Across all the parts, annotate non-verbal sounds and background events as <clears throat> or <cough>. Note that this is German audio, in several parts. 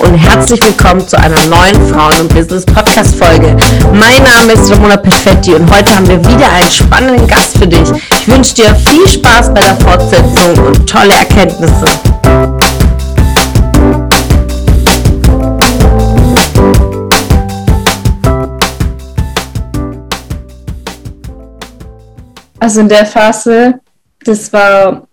und herzlich willkommen zu einer neuen Frauen- und Business-Podcast-Folge. Mein Name ist Ramona Perfetti und heute haben wir wieder einen spannenden Gast für dich. Ich wünsche dir viel Spaß bei der Fortsetzung und tolle Erkenntnisse. Also in der Phase, das war,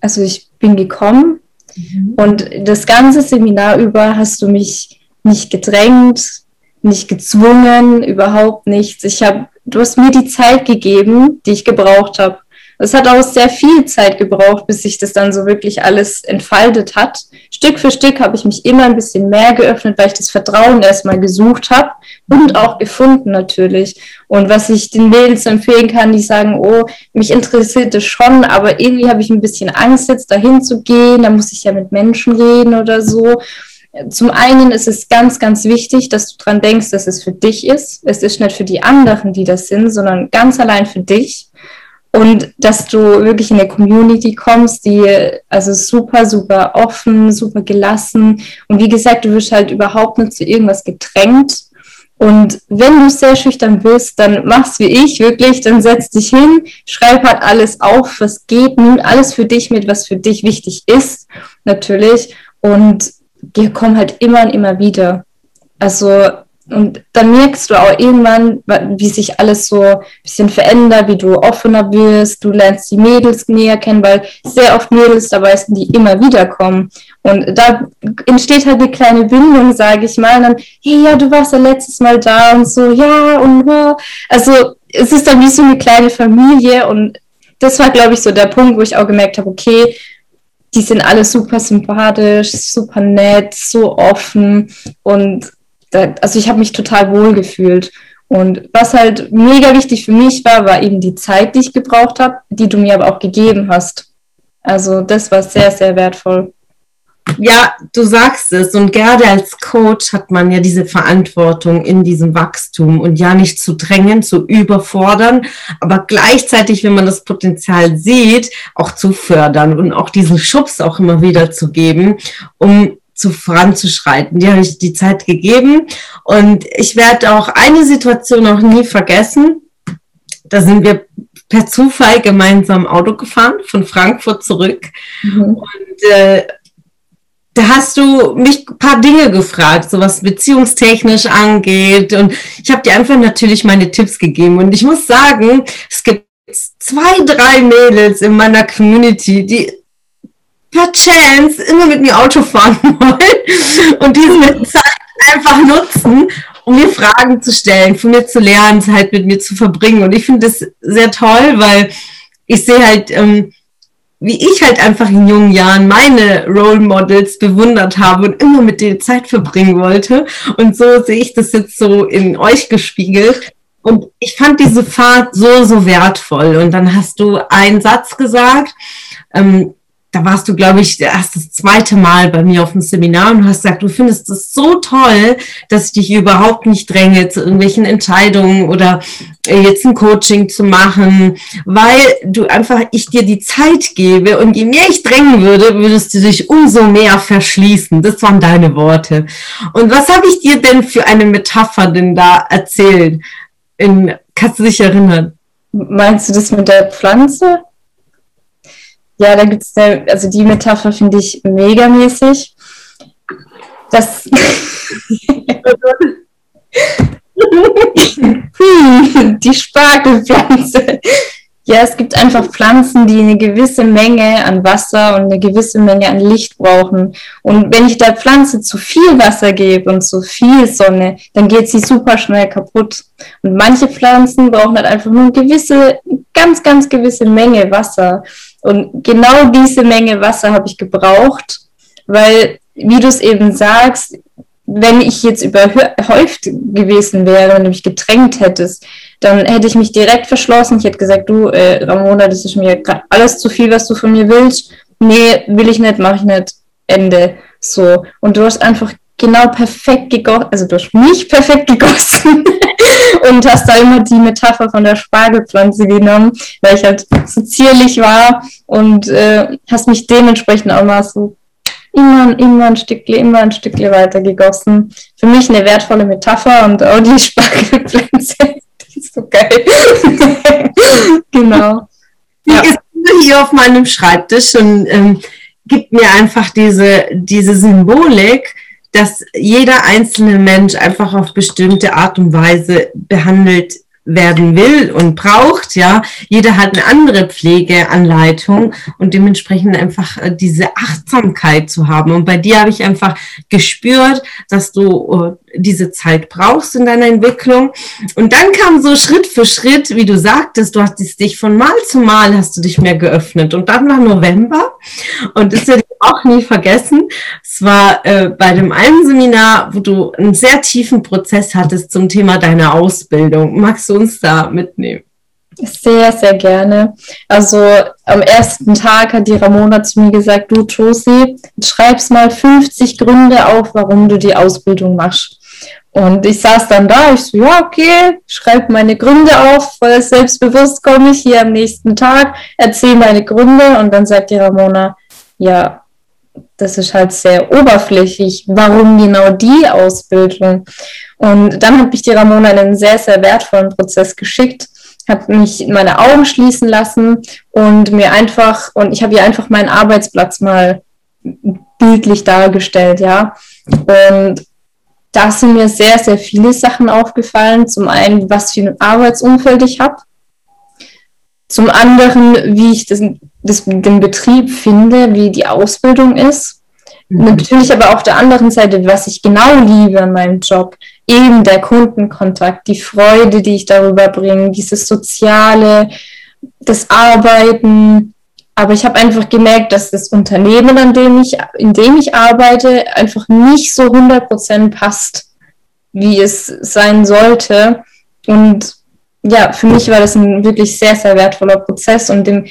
also ich bin gekommen Mhm. Und das ganze Seminar über hast du mich nicht gedrängt, nicht gezwungen, überhaupt nichts. Ich habe, du hast mir die Zeit gegeben, die ich gebraucht habe. Es hat auch sehr viel Zeit gebraucht, bis sich das dann so wirklich alles entfaltet hat. Stück für Stück habe ich mich immer ein bisschen mehr geöffnet, weil ich das Vertrauen erstmal gesucht habe und auch gefunden natürlich. Und was ich den Mädels empfehlen kann, die sagen, oh, mich interessiert es schon, aber irgendwie habe ich ein bisschen Angst, jetzt dahin zu gehen, da muss ich ja mit Menschen reden oder so. Zum einen ist es ganz, ganz wichtig, dass du dran denkst, dass es für dich ist. Es ist nicht für die anderen, die das sind, sondern ganz allein für dich und dass du wirklich in eine Community kommst, die also super, super offen, super gelassen und wie gesagt, du wirst halt überhaupt nicht zu irgendwas gedrängt. Und wenn du sehr schüchtern bist, dann machst wie ich wirklich, dann setz dich hin, schreib halt alles auf, was geht, nimm alles für dich mit, was für dich wichtig ist, natürlich. Und wir kommen halt immer und immer wieder. Also und dann merkst du auch irgendwann, wie sich alles so ein bisschen verändert, wie du offener wirst, du lernst die Mädels näher kennen, weil sehr oft Mädels dabei sind, die immer wieder kommen. Und da entsteht halt eine kleine Bindung, sage ich mal. Und dann, hey, ja, du warst ja letztes Mal da und so, ja, und wow. Also es ist dann wie so eine kleine Familie und das war, glaube ich, so der Punkt, wo ich auch gemerkt habe, okay, die sind alle super sympathisch, super nett, so offen und also ich habe mich total wohl gefühlt. Und was halt mega wichtig für mich war, war eben die Zeit, die ich gebraucht habe, die du mir aber auch gegeben hast. Also das war sehr, sehr wertvoll. Ja, du sagst es. Und gerade als Coach hat man ja diese Verantwortung in diesem Wachstum und ja nicht zu drängen, zu überfordern, aber gleichzeitig, wenn man das Potenzial sieht, auch zu fördern und auch diesen Schubs auch immer wieder zu geben, um zu voranzuschreiten. Die habe ich die Zeit gegeben und ich werde auch eine Situation noch nie vergessen. Da sind wir per Zufall gemeinsam Auto gefahren von Frankfurt zurück mhm. und äh, da hast du mich ein paar Dinge gefragt, so was beziehungstechnisch angeht. Und ich habe dir einfach natürlich meine Tipps gegeben. Und ich muss sagen, es gibt zwei, drei Mädels in meiner Community, die per Chance immer mit mir Auto fahren <laughs> wollen und diese Zeit einfach nutzen, um mir Fragen zu stellen, von mir zu lernen, Zeit mit mir zu verbringen. Und ich finde das sehr toll, weil ich sehe halt, ähm, wie ich halt einfach in jungen Jahren meine Role Models bewundert habe und immer mit denen Zeit verbringen wollte. Und so sehe ich das jetzt so in euch gespiegelt. Und ich fand diese Fahrt so, so wertvoll. Und dann hast du einen Satz gesagt, ähm, da warst du, glaube ich, erst das zweite Mal bei mir auf dem Seminar und hast gesagt, du findest es so toll, dass ich dich überhaupt nicht dränge zu irgendwelchen Entscheidungen oder äh, jetzt ein Coaching zu machen, weil du einfach, ich dir die Zeit gebe und je mehr ich drängen würde, würdest du dich umso mehr verschließen. Das waren deine Worte. Und was habe ich dir denn für eine Metapher denn da erzählt? In, kannst du dich erinnern? Meinst du das mit der Pflanze? Ja, da gibt es, also die Metapher finde ich megamäßig. Das. <laughs> die Spargelpflanze. Ja, es gibt einfach Pflanzen, die eine gewisse Menge an Wasser und eine gewisse Menge an Licht brauchen. Und wenn ich der Pflanze zu viel Wasser gebe und zu viel Sonne, dann geht sie super schnell kaputt. Und manche Pflanzen brauchen halt einfach nur eine gewisse, ganz, ganz gewisse Menge Wasser. Und genau diese Menge Wasser habe ich gebraucht, weil, wie du es eben sagst, wenn ich jetzt überhäuft gewesen wäre und mich gedrängt hättest, dann hätte ich mich direkt verschlossen. Ich hätte gesagt, du, äh, Ramona, das ist mir alles zu viel, was du von mir willst. Nee, will ich nicht, mache ich nicht. Ende. So. Und du hast einfach genau perfekt gegossen, also du hast mich perfekt gegossen <laughs> und hast da immer die Metapher von der Spargelpflanze genommen, weil ich halt so zierlich war und äh, hast mich dementsprechend auch mal so immer, immer ein Stückchen, immer ein Stückchen weiter gegossen. Für mich eine wertvolle Metapher und auch die Spargelpflanze, <laughs> die ist so geil. <laughs> genau. Die ja. ist hier auf meinem Schreibtisch und ähm, gibt mir einfach diese, diese Symbolik, dass jeder einzelne Mensch einfach auf bestimmte Art und Weise behandelt werden will und braucht, ja. Jeder hat eine andere Pflegeanleitung und dementsprechend einfach äh, diese Achtsamkeit zu haben. Und bei dir habe ich einfach gespürt, dass du äh, diese Zeit brauchst in deiner Entwicklung. Und dann kam so Schritt für Schritt, wie du sagtest, du hast dich von Mal zu Mal hast du dich mehr geöffnet. Und dann war November und das werde ich auch nie vergessen. Es war äh, bei dem einen Seminar, wo du einen sehr tiefen Prozess hattest zum Thema deiner Ausbildung. Magst du uns da mitnehmen? Sehr, sehr gerne. Also am ersten Tag hat die Ramona zu mir gesagt, du Josie, schreibst mal 50 Gründe auf, warum du die Ausbildung machst. Und ich saß dann da, ich so, ja, okay, schreibe meine Gründe auf, voll selbstbewusst komme ich hier am nächsten Tag, erzähle meine Gründe und dann sagt die Ramona, ja, das ist halt sehr oberflächlich. Warum genau die Ausbildung? Und dann hat mich die Ramona in einen sehr, sehr wertvollen Prozess geschickt, hat mich meine Augen schließen lassen und mir einfach, und ich habe ihr einfach meinen Arbeitsplatz mal bildlich dargestellt, ja. Und da sind mir sehr, sehr viele Sachen aufgefallen. Zum einen, was für ein Arbeitsumfeld ich habe. Zum anderen, wie ich das, das, den Betrieb finde, wie die Ausbildung ist. Mhm. Natürlich aber auf der anderen Seite, was ich genau liebe an meinem Job, eben der Kundenkontakt, die Freude, die ich darüber bringe, dieses Soziale, das Arbeiten. Aber ich habe einfach gemerkt, dass das Unternehmen, an dem ich, in dem ich arbeite, einfach nicht so 100% passt, wie es sein sollte. Und ja, für mich war das ein wirklich sehr, sehr wertvoller Prozess. Und im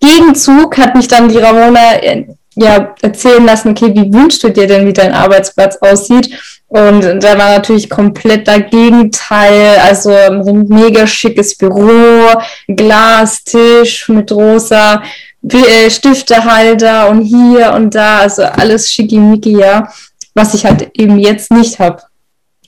Gegenzug hat mich dann die Ramona äh, ja, erzählen lassen, okay, wie wünschst du dir denn, wie dein Arbeitsplatz aussieht? Und da war natürlich kompletter Gegenteil, also ein mega schickes Büro, Glastisch mit rosa Stiftehalter und hier und da, also alles schickimicki, ja, was ich halt eben jetzt nicht habe.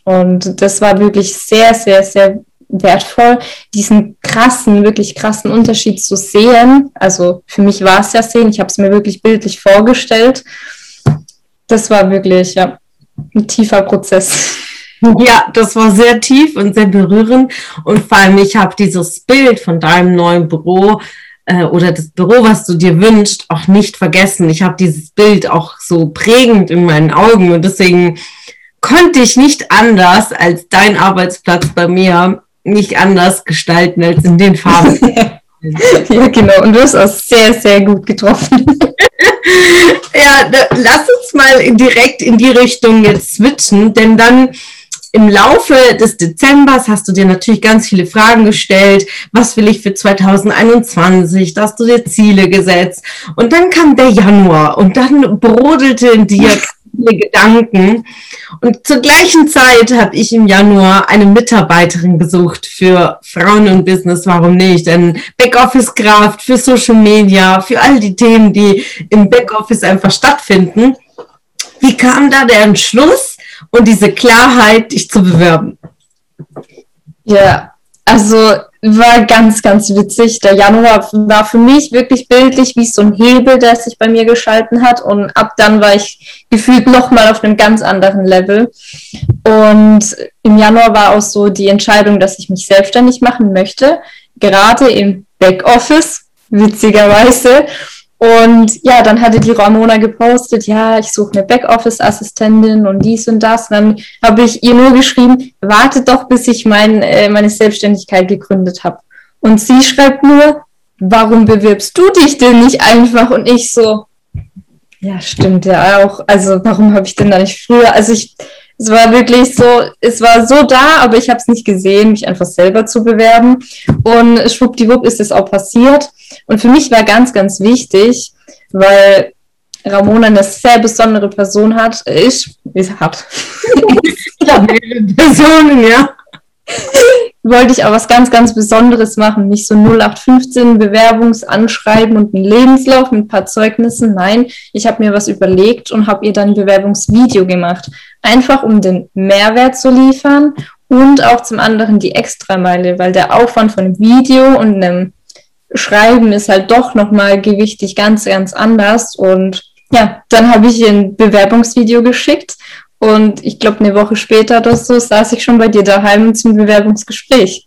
Und das war wirklich sehr, sehr, sehr wertvoll, diesen krassen, wirklich krassen Unterschied zu sehen. Also für mich war es ja sehen, ich habe es mir wirklich bildlich vorgestellt. Das war wirklich, ja, ein tiefer Prozess. <laughs> Ja, das war sehr tief und sehr berührend. Und vor allem, ich habe dieses Bild von deinem neuen Büro äh, oder das Büro, was du dir wünschst, auch nicht vergessen. Ich habe dieses Bild auch so prägend in meinen Augen und deswegen konnte ich nicht anders als dein Arbeitsplatz bei mir nicht anders gestalten als in den Farben. <laughs> ja, genau. Und du hast auch sehr, sehr gut getroffen. <laughs> ja, da, lass uns mal direkt in die Richtung jetzt switchen, denn dann im Laufe des Dezembers hast du dir natürlich ganz viele Fragen gestellt. Was will ich für 2021? Da hast du dir Ziele gesetzt. Und dann kam der Januar und dann brodelte in dir viele Gedanken. Und zur gleichen Zeit habe ich im Januar eine Mitarbeiterin gesucht für Frauen und Business, warum nicht? Ein Backoffice-Kraft für Social Media, für all die Themen, die im Backoffice einfach stattfinden. Wie kam da der Entschluss und diese Klarheit, dich zu bewerben? Ja, also war ganz, ganz witzig. Der Januar war für mich wirklich bildlich wie so ein Hebel, der sich bei mir geschalten hat. Und ab dann war ich gefühlt nochmal auf einem ganz anderen Level. Und im Januar war auch so die Entscheidung, dass ich mich selbstständig machen möchte, gerade im Backoffice, witzigerweise. Und ja, dann hatte die Ramona gepostet, ja, ich suche eine Backoffice-Assistentin und dies und das. Und dann habe ich ihr nur geschrieben, warte doch, bis ich mein, äh, meine Selbstständigkeit gegründet habe. Und sie schreibt nur, warum bewirbst du dich denn nicht einfach? Und ich so, ja, stimmt ja auch. Also warum habe ich denn da nicht früher? Also ich, es war wirklich so, es war so da, aber ich habe es nicht gesehen, mich einfach selber zu bewerben. Und schwuppdiwupp ist es auch passiert. Und für mich war ganz, ganz wichtig, weil Ramona eine sehr besondere Person hat, ist, ist hat. <laughs> Personen, ja. wollte ich auch was ganz, ganz Besonderes machen. Nicht so 0815 Bewerbungsanschreiben und einen Lebenslauf mit ein paar Zeugnissen. Nein, ich habe mir was überlegt und habe ihr dann ein Bewerbungsvideo gemacht. Einfach um den Mehrwert zu liefern und auch zum anderen die Extrameile, weil der Aufwand von einem Video und einem Schreiben ist halt doch nochmal gewichtig ganz, ganz anders. Und ja, dann habe ich ein Bewerbungsvideo geschickt und ich glaube, eine Woche später oder so saß ich schon bei dir daheim zum Bewerbungsgespräch.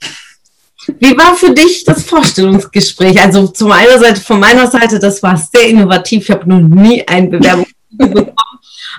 Wie war für dich das Vorstellungsgespräch? Also zum einer Seite, von meiner Seite, das war sehr innovativ. Ich habe noch nie ein Bewerbungsgespräch <laughs> bekommen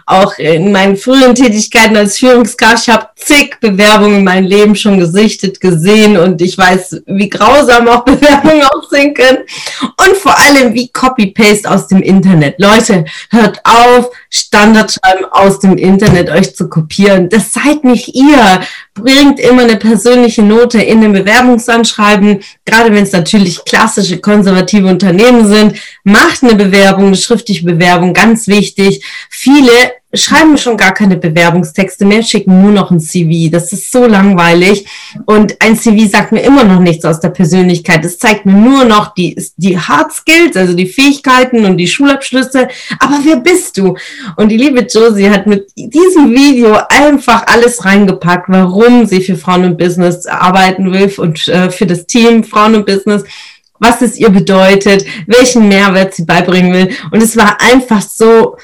auch in meinen frühen Tätigkeiten als Führungskraft. Ich habe zig Bewerbungen in meinem Leben schon gesichtet, gesehen und ich weiß, wie grausam auch <laughs> Bewerbungen aussehen können und vor allem wie Copy-Paste aus dem Internet. Leute, hört auf, Standardschreiben aus dem Internet euch zu kopieren. Das seid nicht ihr. Bringt immer eine persönliche Note in den Bewerbungsanschreiben, gerade wenn es natürlich klassische konservative Unternehmen sind. Macht eine Bewerbung, eine schriftliche Bewerbung, ganz wichtig. Viele schreiben schon gar keine Bewerbungstexte mehr, schicken nur noch ein CV. Das ist so langweilig. Und ein CV sagt mir immer noch nichts aus der Persönlichkeit. Es zeigt mir nur noch die, die Hard Skills, also die Fähigkeiten und die Schulabschlüsse. Aber wer bist du? Und die liebe Josie hat mit diesem Video einfach alles reingepackt, warum sie für Frauen und Business arbeiten will und äh, für das Team Frauen und Business was es ihr bedeutet, welchen Mehrwert sie beibringen will. Und es war einfach so,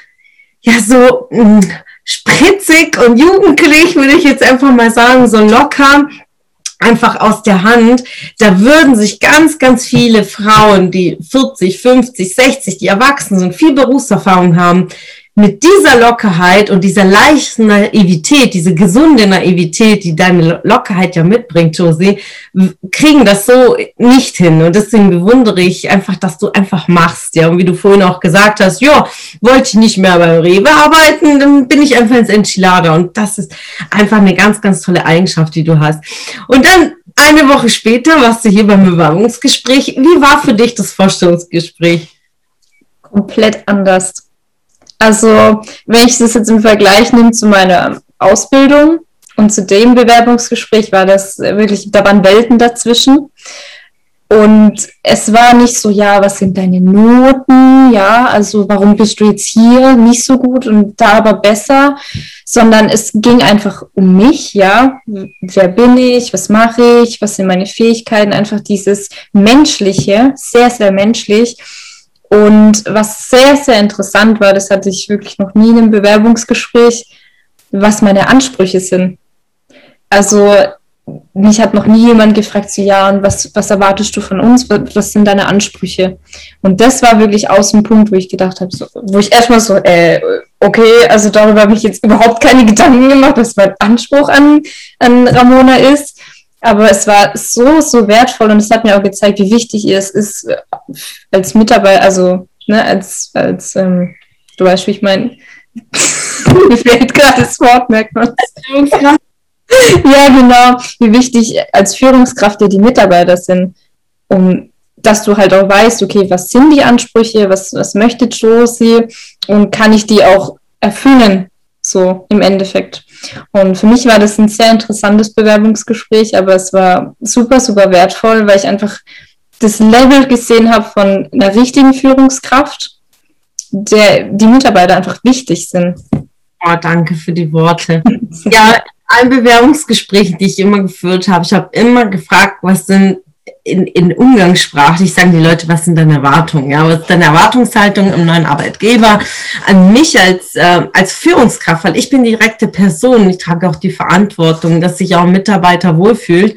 ja, so mh, hm, spritzig und jugendlich, würde ich jetzt einfach mal sagen, so locker einfach aus der Hand. Da würden sich ganz, ganz viele Frauen, die 40, 50, 60, die erwachsen sind, viel Berufserfahrung haben, mit dieser Lockerheit und dieser leichten Naivität, diese gesunde Naivität, die deine Lockerheit ja mitbringt, Josie, kriegen das so nicht hin. Und deswegen bewundere ich einfach, dass du einfach machst, ja. Und wie du vorhin auch gesagt hast, ja, wollte ich nicht mehr beim Rewe arbeiten, dann bin ich einfach ins Enchilada. Und das ist einfach eine ganz, ganz tolle Eigenschaft, die du hast. Und dann eine Woche später warst du hier beim Bewerbungsgespräch. Wie war für dich das Vorstellungsgespräch? Komplett anders also, wenn ich das jetzt im Vergleich nehme zu meiner Ausbildung und zu dem Bewerbungsgespräch, war das wirklich, da waren Welten dazwischen. Und es war nicht so, ja, was sind deine Noten? Ja, also warum bist du jetzt hier nicht so gut und da aber besser? Sondern es ging einfach um mich, ja. Wer bin ich? Was mache ich? Was sind meine Fähigkeiten? Einfach dieses Menschliche, sehr, sehr menschlich. Und was sehr, sehr interessant war, das hatte ich wirklich noch nie in einem Bewerbungsgespräch, was meine Ansprüche sind. Also mich hat noch nie jemand gefragt, so ja, und was, was erwartest du von uns? Was, sind deine Ansprüche? Und das war wirklich aus dem Punkt, wo ich gedacht habe, so, wo ich erstmal so, äh, okay, also darüber habe ich jetzt überhaupt keine Gedanken gemacht, was mein Anspruch an, an Ramona ist. Aber es war so, so wertvoll und es hat mir auch gezeigt, wie wichtig ihr es ist, als Mitarbeiter, also ne, als, als ähm, du weißt, wie ich meine, mir fehlt gerade das Wort, merkt man. ja, genau, wie wichtig als Führungskraft dir die Mitarbeiter sind, um dass du halt auch weißt, okay, was sind die Ansprüche, was, was möchte Josie und kann ich die auch erfüllen, so im Endeffekt. Und für mich war das ein sehr interessantes Bewerbungsgespräch, aber es war super, super wertvoll, weil ich einfach das Level gesehen habe von einer richtigen Führungskraft, der die Mitarbeiter einfach wichtig sind. Oh, danke für die Worte. <laughs> ja, ein Bewerbungsgespräch, die ich immer geführt habe, ich habe immer gefragt, was sind in, in umgangssprachlich sagen die Leute, was sind deine Erwartungen? Ja, was ist deine Erwartungshaltung im neuen Arbeitgeber an mich als, äh, als Führungskraft? Weil ich bin direkte Person, ich trage auch die Verantwortung, dass sich auch ein Mitarbeiter wohlfühlt.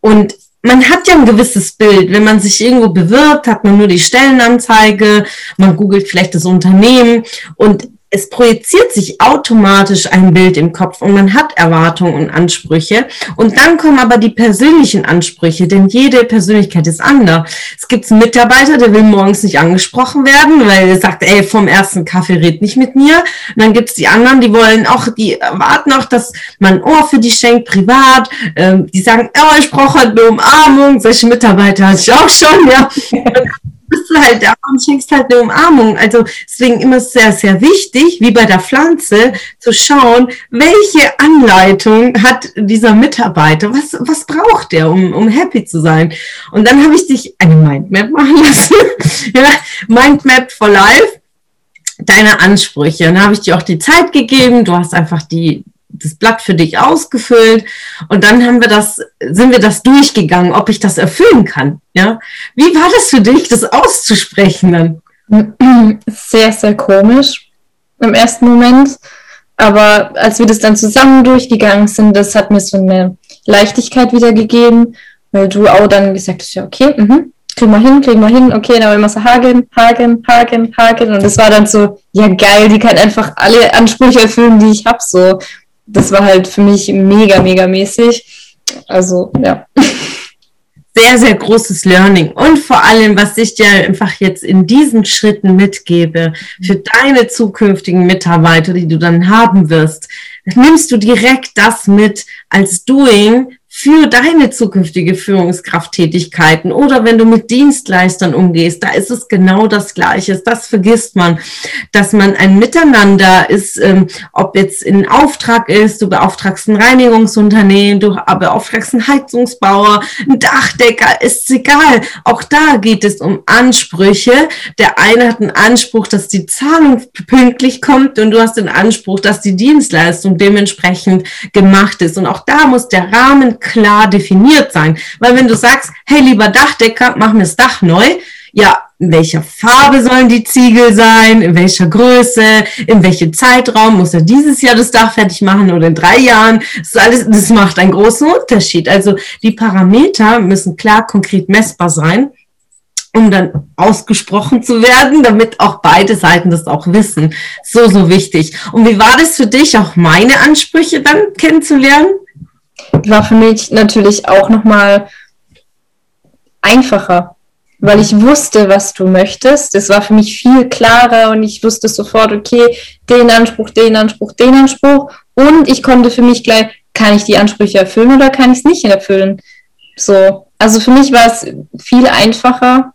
Und man hat ja ein gewisses Bild. Wenn man sich irgendwo bewirbt, hat man nur die Stellenanzeige, man googelt vielleicht das Unternehmen und es projiziert sich automatisch ein Bild im Kopf und man hat Erwartungen und Ansprüche. Und dann kommen aber die persönlichen Ansprüche, denn jede Persönlichkeit ist anders. Es gibt einen Mitarbeiter, der will morgens nicht angesprochen werden, weil er sagt, ey, vom ersten Kaffee red nicht mit mir. Und dann gibt es die anderen, die wollen auch, die erwarten auch, dass man ein Ohr für die schenkt, privat. Ähm, die sagen, oh, ich brauche halt eine Umarmung. Solche Mitarbeiter hatte ich auch schon, ja. <laughs> bist du halt da und schenkst halt eine Umarmung. Also deswegen immer sehr, sehr wichtig, wie bei der Pflanze, zu schauen, welche Anleitung hat dieser Mitarbeiter, was, was braucht der, um, um happy zu sein. Und dann habe ich dich eine Mindmap machen lassen. <laughs> ja, Mindmap for Life deine Ansprüche. Und dann habe ich dir auch die Zeit gegeben. Du hast einfach die, das Blatt für dich ausgefüllt und dann haben wir das, sind wir das durchgegangen, ob ich das erfüllen kann. Ja, wie war das für dich, das auszusprechen dann? Sehr, sehr komisch im ersten Moment, aber als wir das dann zusammen durchgegangen sind, das hat mir so eine Leichtigkeit wiedergegeben, weil du auch dann gesagt hast, ja okay, mhm, kriegen wir hin, kriegen wir hin, okay, dann immer so Hagen, Hagen, Hagen, Hagen und das war dann so, ja geil, die kann einfach alle Ansprüche erfüllen, die ich habe, so das war halt für mich mega, mega mäßig. Also, ja. Sehr, sehr großes Learning. Und vor allem, was ich dir einfach jetzt in diesen Schritten mitgebe, für deine zukünftigen Mitarbeiter, die du dann haben wirst, nimmst du direkt das mit als Doing, für deine zukünftige Führungskrafttätigkeiten oder wenn du mit Dienstleistern umgehst, da ist es genau das Gleiche. Das vergisst man, dass man ein Miteinander ist, ähm, ob jetzt in Auftrag ist, du beauftragst ein Reinigungsunternehmen, du beauftragst einen Heizungsbauer, ein Dachdecker, ist egal. Auch da geht es um Ansprüche. Der eine hat einen Anspruch, dass die Zahlung pünktlich kommt und du hast den Anspruch, dass die Dienstleistung dementsprechend gemacht ist. Und auch da muss der Rahmen klar definiert sein. Weil wenn du sagst, hey, lieber Dachdecker, mach mir das Dach neu, ja, in welcher Farbe sollen die Ziegel sein, in welcher Größe, in welchem Zeitraum muss er dieses Jahr das Dach fertig machen oder in drei Jahren. Das, alles, das macht einen großen Unterschied. Also die Parameter müssen klar, konkret messbar sein, um dann ausgesprochen zu werden, damit auch beide Seiten das auch wissen. So, so wichtig. Und wie war das für dich, auch meine Ansprüche dann kennenzulernen? War für mich natürlich auch nochmal einfacher, weil ich wusste, was du möchtest. Es war für mich viel klarer und ich wusste sofort, okay, den Anspruch, den Anspruch, den Anspruch. Und ich konnte für mich gleich, kann ich die Ansprüche erfüllen oder kann ich es nicht erfüllen? So. Also für mich war es viel einfacher.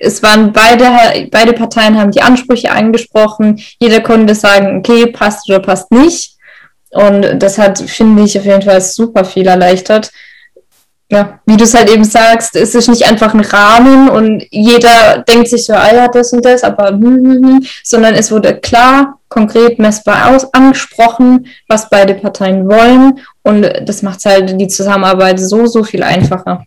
Es waren beide, beide Parteien haben die Ansprüche angesprochen. Jeder konnte sagen, okay, passt oder passt nicht. Und das hat, finde ich, auf jeden Fall super viel erleichtert. Ja, wie du es halt eben sagst, es ist nicht einfach ein Rahmen und jeder denkt sich so, ah ja, das und das, aber hm, hm, hm, sondern es wurde klar, konkret, messbar aus, angesprochen, was beide Parteien wollen und das macht halt die Zusammenarbeit so, so viel einfacher.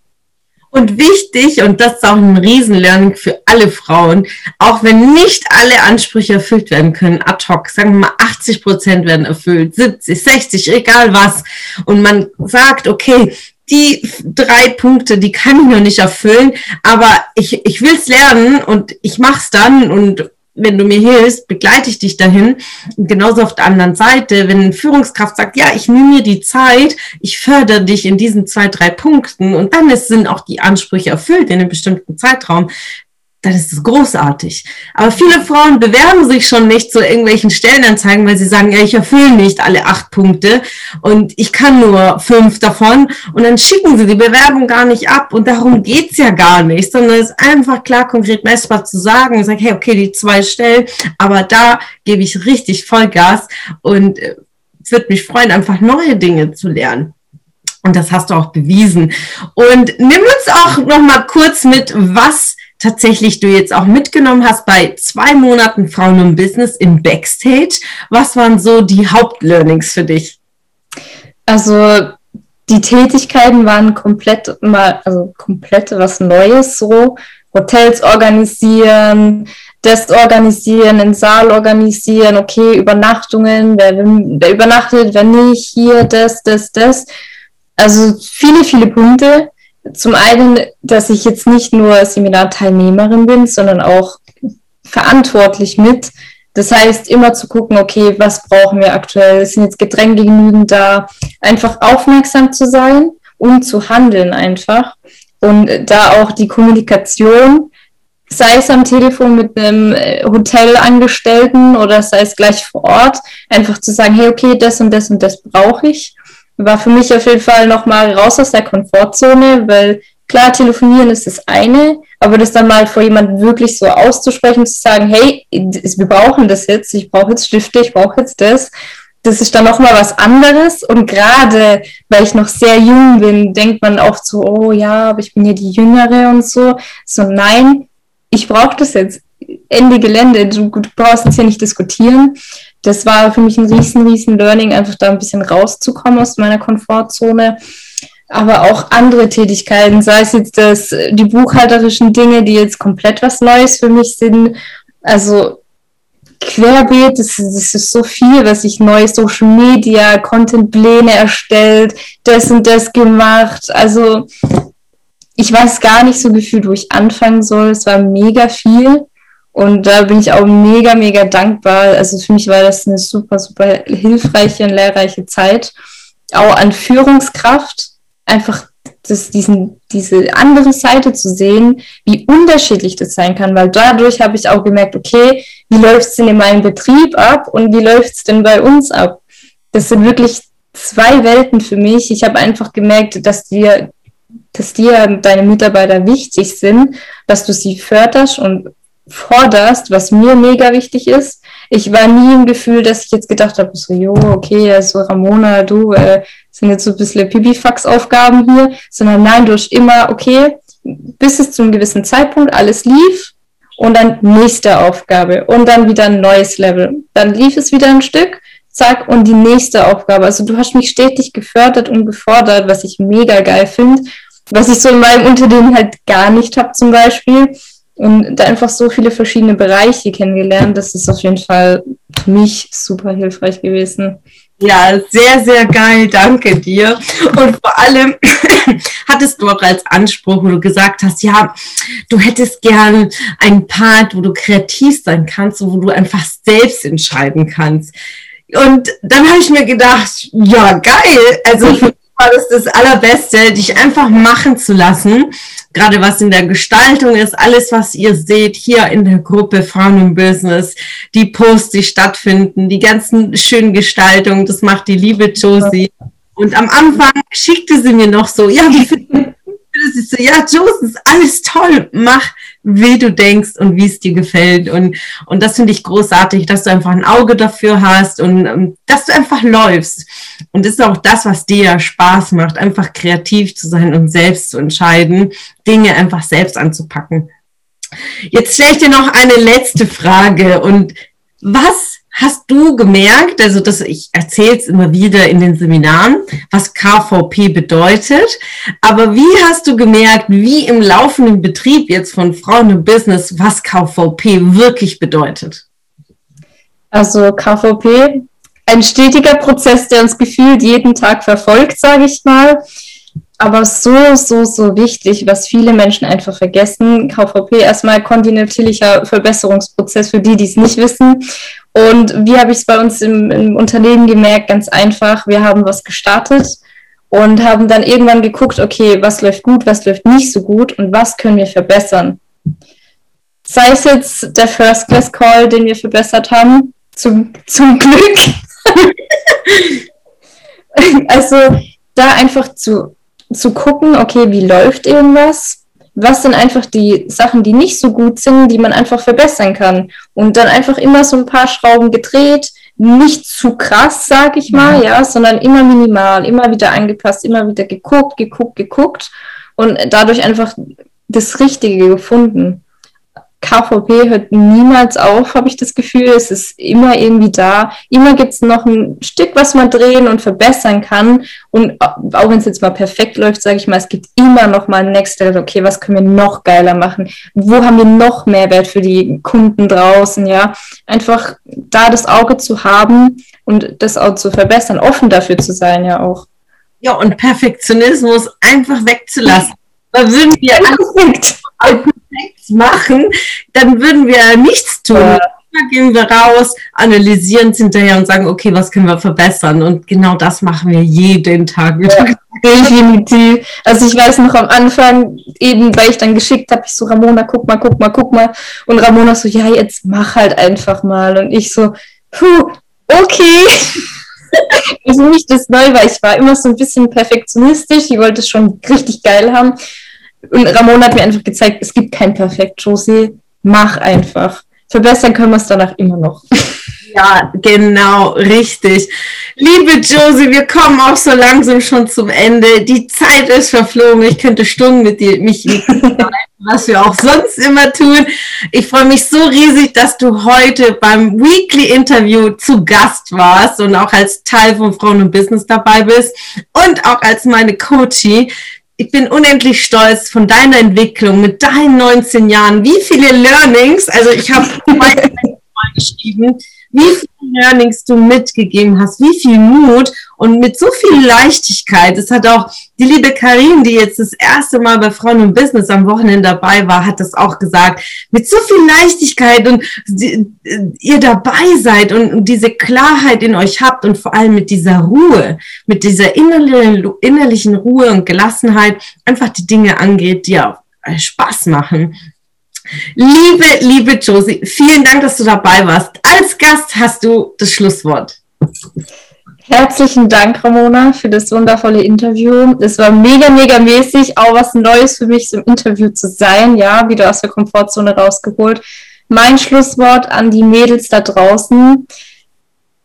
Und wichtig, und das ist auch ein Riesenlearning für alle Frauen, auch wenn nicht alle Ansprüche erfüllt werden können, ad hoc, sagen wir mal 80 Prozent werden erfüllt, 70, 60, egal was, und man sagt, okay, die drei Punkte, die kann ich noch nicht erfüllen, aber ich, ich will es lernen und ich mache es dann und wenn du mir hilfst, begleite ich dich dahin. Und genauso auf der anderen Seite, wenn Führungskraft sagt, ja, ich nehme mir die Zeit, ich fördere dich in diesen zwei, drei Punkten und dann sind auch die Ansprüche erfüllt in einem bestimmten Zeitraum, dann ist es großartig. Aber viele Frauen bewerben sich schon nicht zu irgendwelchen Stellenanzeigen, weil sie sagen, ja, ich erfülle nicht alle acht Punkte und ich kann nur fünf davon. Und dann schicken sie die Bewerbung gar nicht ab. Und darum geht's ja gar nicht, sondern es ist einfach klar, konkret messbar zu sagen, ich sage, hey, okay, die zwei Stellen, aber da gebe ich richtig Vollgas und äh, wird mich freuen, einfach neue Dinge zu lernen. Und das hast du auch bewiesen. Und nimm uns auch noch mal kurz mit, was tatsächlich du jetzt auch mitgenommen hast bei zwei Monaten Frauen im Business im Backstage. Was waren so die Hauptlearnings für dich? Also die Tätigkeiten waren komplett mal, also komplett was Neues so. Hotels organisieren, das organisieren, den Saal organisieren, okay, Übernachtungen, wer, wer übernachtet, wer nicht, hier, das, das, das. Also viele, viele Punkte zum einen, dass ich jetzt nicht nur Seminarteilnehmerin bin, sondern auch verantwortlich mit. Das heißt, immer zu gucken, okay, was brauchen wir aktuell? Sind jetzt Getränke genügend da? Einfach aufmerksam zu sein und zu handeln einfach. Und da auch die Kommunikation, sei es am Telefon mit einem äh, Hotelangestellten oder sei es gleich vor Ort, einfach zu sagen, hey, okay, das und das und das brauche ich war für mich auf jeden Fall nochmal raus aus der Komfortzone, weil klar, telefonieren ist das eine, aber das dann mal vor jemandem wirklich so auszusprechen, zu sagen, hey, wir brauchen das jetzt, ich brauche jetzt Stifte, ich brauche jetzt das, das ist dann nochmal was anderes. Und gerade, weil ich noch sehr jung bin, denkt man oft so, oh ja, aber ich bin ja die Jüngere und so. So, nein, ich brauche das jetzt. Ende Gelände, du, du brauchst jetzt hier nicht diskutieren. Das war für mich ein riesen, riesen Learning, einfach da ein bisschen rauszukommen aus meiner Komfortzone aber auch andere Tätigkeiten, sei es jetzt das, die buchhalterischen Dinge, die jetzt komplett was Neues für mich sind. Also querbeet, das, das ist so viel, was ich neu, Social Media, Contentpläne erstellt, das und das gemacht. Also ich weiß gar nicht so gefühlt, wo ich anfangen soll. Es war mega viel. Und da bin ich auch mega, mega dankbar. Also für mich war das eine super, super hilfreiche und lehrreiche Zeit. Auch an Führungskraft einfach das, diesen, diese andere Seite zu sehen, wie unterschiedlich das sein kann, weil dadurch habe ich auch gemerkt, okay, wie läuft es denn in meinem Betrieb ab und wie läuft es denn bei uns ab? Das sind wirklich zwei Welten für mich. Ich habe einfach gemerkt, dass dir, dass dir deine Mitarbeiter wichtig sind, dass du sie förderst und forderst, was mir mega wichtig ist. Ich war nie im Gefühl, dass ich jetzt gedacht habe, so, jo, okay, also Ramona, du, äh, sind jetzt so ein bisschen Pipifax-Aufgaben hier, sondern nein, durch immer, okay, bis es zu einem gewissen Zeitpunkt alles lief und dann nächste Aufgabe und dann wieder ein neues Level. Dann lief es wieder ein Stück, zack, und die nächste Aufgabe. Also du hast mich stetig gefördert und gefordert, was ich mega geil finde, was ich so in meinem Unternehmen halt gar nicht habe zum Beispiel. Und da einfach so viele verschiedene Bereiche kennengelernt, das ist auf jeden Fall für mich super hilfreich gewesen. Ja, sehr, sehr geil. Danke dir. Und vor allem <clears throat> hattest du auch als Anspruch, wo du gesagt hast, ja, du hättest gern einen Part, wo du kreativ sein kannst und wo du einfach selbst entscheiden kannst. Und dann habe ich mir gedacht, ja, geil. Also für war das das Allerbeste, dich einfach machen zu lassen gerade was in der Gestaltung ist, alles, was ihr seht hier in der Gruppe Frauen im Business, die Posts, die stattfinden, die ganzen schönen Gestaltungen, das macht die liebe Josie. Und am Anfang schickte sie mir noch so, ja, wie findest du so, ja, Josie, ist alles toll, mach wie du denkst und wie es dir gefällt. Und, und das finde ich großartig, dass du einfach ein Auge dafür hast und ähm, dass du einfach läufst. Und das ist auch das, was dir Spaß macht, einfach kreativ zu sein und selbst zu entscheiden, Dinge einfach selbst anzupacken. Jetzt stelle ich dir noch eine letzte Frage. Und was hast du gemerkt, also das, ich erzähle es immer wieder in den Seminaren, was KVP bedeutet, aber wie hast du gemerkt, wie im laufenden Betrieb jetzt von Frauen im Business, was KVP wirklich bedeutet? Also KVP, ein stetiger Prozess, der uns gefühlt jeden Tag verfolgt, sage ich mal aber so, so, so wichtig, was viele Menschen einfach vergessen. KVP erstmal kontinuierlicher Verbesserungsprozess für die, die es nicht wissen. Und wie habe ich es bei uns im, im, Unternehmen gemerkt? Ganz einfach, wir haben was gestartet und haben dann irgendwann geguckt, okay, was läuft gut, was läuft nicht so gut und was können wir verbessern. Sei es jetzt der First Class Call, den wir verbessert haben, zum, zum Glück. <laughs> also da einfach zu zu gucken, okay, wie läuft irgendwas? Was sind einfach die Sachen, die nicht so gut sind, die man einfach verbessern kann? Und dann einfach immer so ein paar Schrauben gedreht, nicht zu krass, sag ich mal, ja, sondern immer minimal, immer wieder angepasst, immer wieder geguckt, geguckt, geguckt und dadurch einfach das Richtige gefunden. KVP hört niemals auf, habe ich das Gefühl. Es ist immer irgendwie da. Immer gibt es noch ein Stück, was man drehen und verbessern kann. Und auch wenn es jetzt mal perfekt läuft, sage ich mal, es gibt immer noch mal ein Next Level. Okay, was können wir noch geiler machen? Wo haben wir noch Mehrwert für die Kunden draußen? Ja, einfach da das Auge zu haben und das auch zu verbessern, offen dafür zu sein, ja auch. Ja, und Perfektionismus einfach wegzulassen. Da würden wir nichts machen, dann würden wir nichts tun. Ja. Dann gehen wir raus, analysieren es hinterher und sagen, okay, was können wir verbessern? Und genau das machen wir jeden Tag. Ja, definitiv. Also ich weiß noch am Anfang, eben weil ich dann geschickt habe, ich so, Ramona, guck mal, guck mal, guck mal. Und Ramona so, ja, jetzt mach halt einfach mal. Und ich so, puh, okay. <laughs> also nicht das neu, weil ich war immer so ein bisschen perfektionistisch. Ich wollte es schon richtig geil haben. Und Ramona hat mir einfach gezeigt, es gibt kein Perfekt, Josie. Mach einfach. Verbessern können wir es danach immer noch. <laughs> Ja, genau, richtig. Liebe Josie, wir kommen auch so langsam schon zum Ende. Die Zeit ist verflogen. Ich könnte Stunden mit dir, mich, <laughs> was wir auch sonst immer tun. Ich freue mich so riesig, dass du heute beim Weekly Interview zu Gast warst und auch als Teil von Frauen und Business dabei bist und auch als meine Coachie ich bin unendlich stolz von deiner Entwicklung mit deinen 19 Jahren. Wie viele Learnings, also ich habe <laughs> geschrieben, wie Learnings du mitgegeben hast, wie viel Mut und mit so viel Leichtigkeit. Das hat auch die liebe Karin, die jetzt das erste Mal bei Frauen und Business am Wochenende dabei war, hat das auch gesagt. Mit so viel Leichtigkeit und ihr dabei seid und diese Klarheit in euch habt und vor allem mit dieser Ruhe, mit dieser innerlichen Ruhe und Gelassenheit einfach die Dinge angeht, die auch Spaß machen. Liebe, liebe Josie, vielen Dank, dass du dabei warst. Als Gast hast du das Schlusswort. Herzlichen Dank, Ramona, für das wundervolle Interview. Es war mega, mega mäßig, auch was Neues für mich, so im Interview zu sein, ja, wieder aus der Komfortzone rausgeholt. Mein Schlusswort an die Mädels da draußen.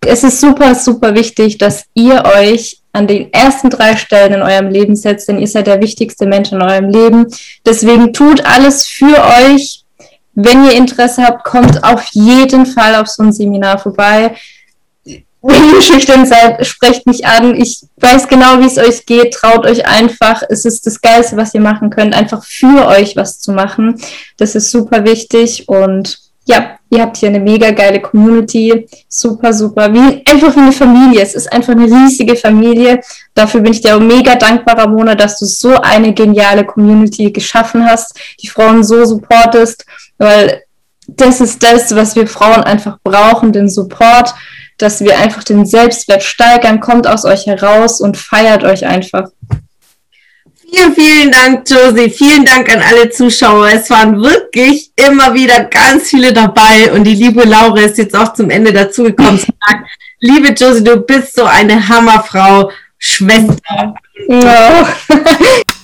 Es ist super, super wichtig, dass ihr euch an den ersten drei Stellen in eurem Leben setzt, denn ihr seid der wichtigste Mensch in eurem Leben. Deswegen tut alles für euch. Wenn ihr Interesse habt, kommt auf jeden Fall auf so ein Seminar vorbei. Wenn ihr schüchtern seid, sprecht mich an. Ich weiß genau, wie es euch geht. Traut euch einfach. Es ist das Geilste, was ihr machen könnt, einfach für euch was zu machen. Das ist super wichtig und ja, ihr habt hier eine mega geile Community, super, super, wie, einfach wie eine Familie. Es ist einfach eine riesige Familie. Dafür bin ich dir auch mega dankbar, Ramona, dass du so eine geniale Community geschaffen hast, die Frauen so supportest, weil das ist das, was wir Frauen einfach brauchen, den Support, dass wir einfach den Selbstwert steigern, kommt aus euch heraus und feiert euch einfach. Vielen, vielen Dank, Josie. Vielen Dank an alle Zuschauer. Es waren wirklich immer wieder ganz viele dabei und die liebe Laura ist jetzt auch zum Ende dazugekommen. <laughs> liebe Josie, du bist so eine Hammerfrau, Schwester. Ja. <laughs>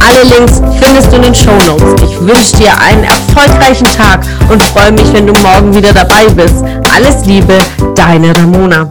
Alle Links findest du in den Show Notes. Ich wünsche dir einen erfolgreichen Tag und freue mich, wenn du morgen wieder dabei bist. Alles Liebe, deine Ramona.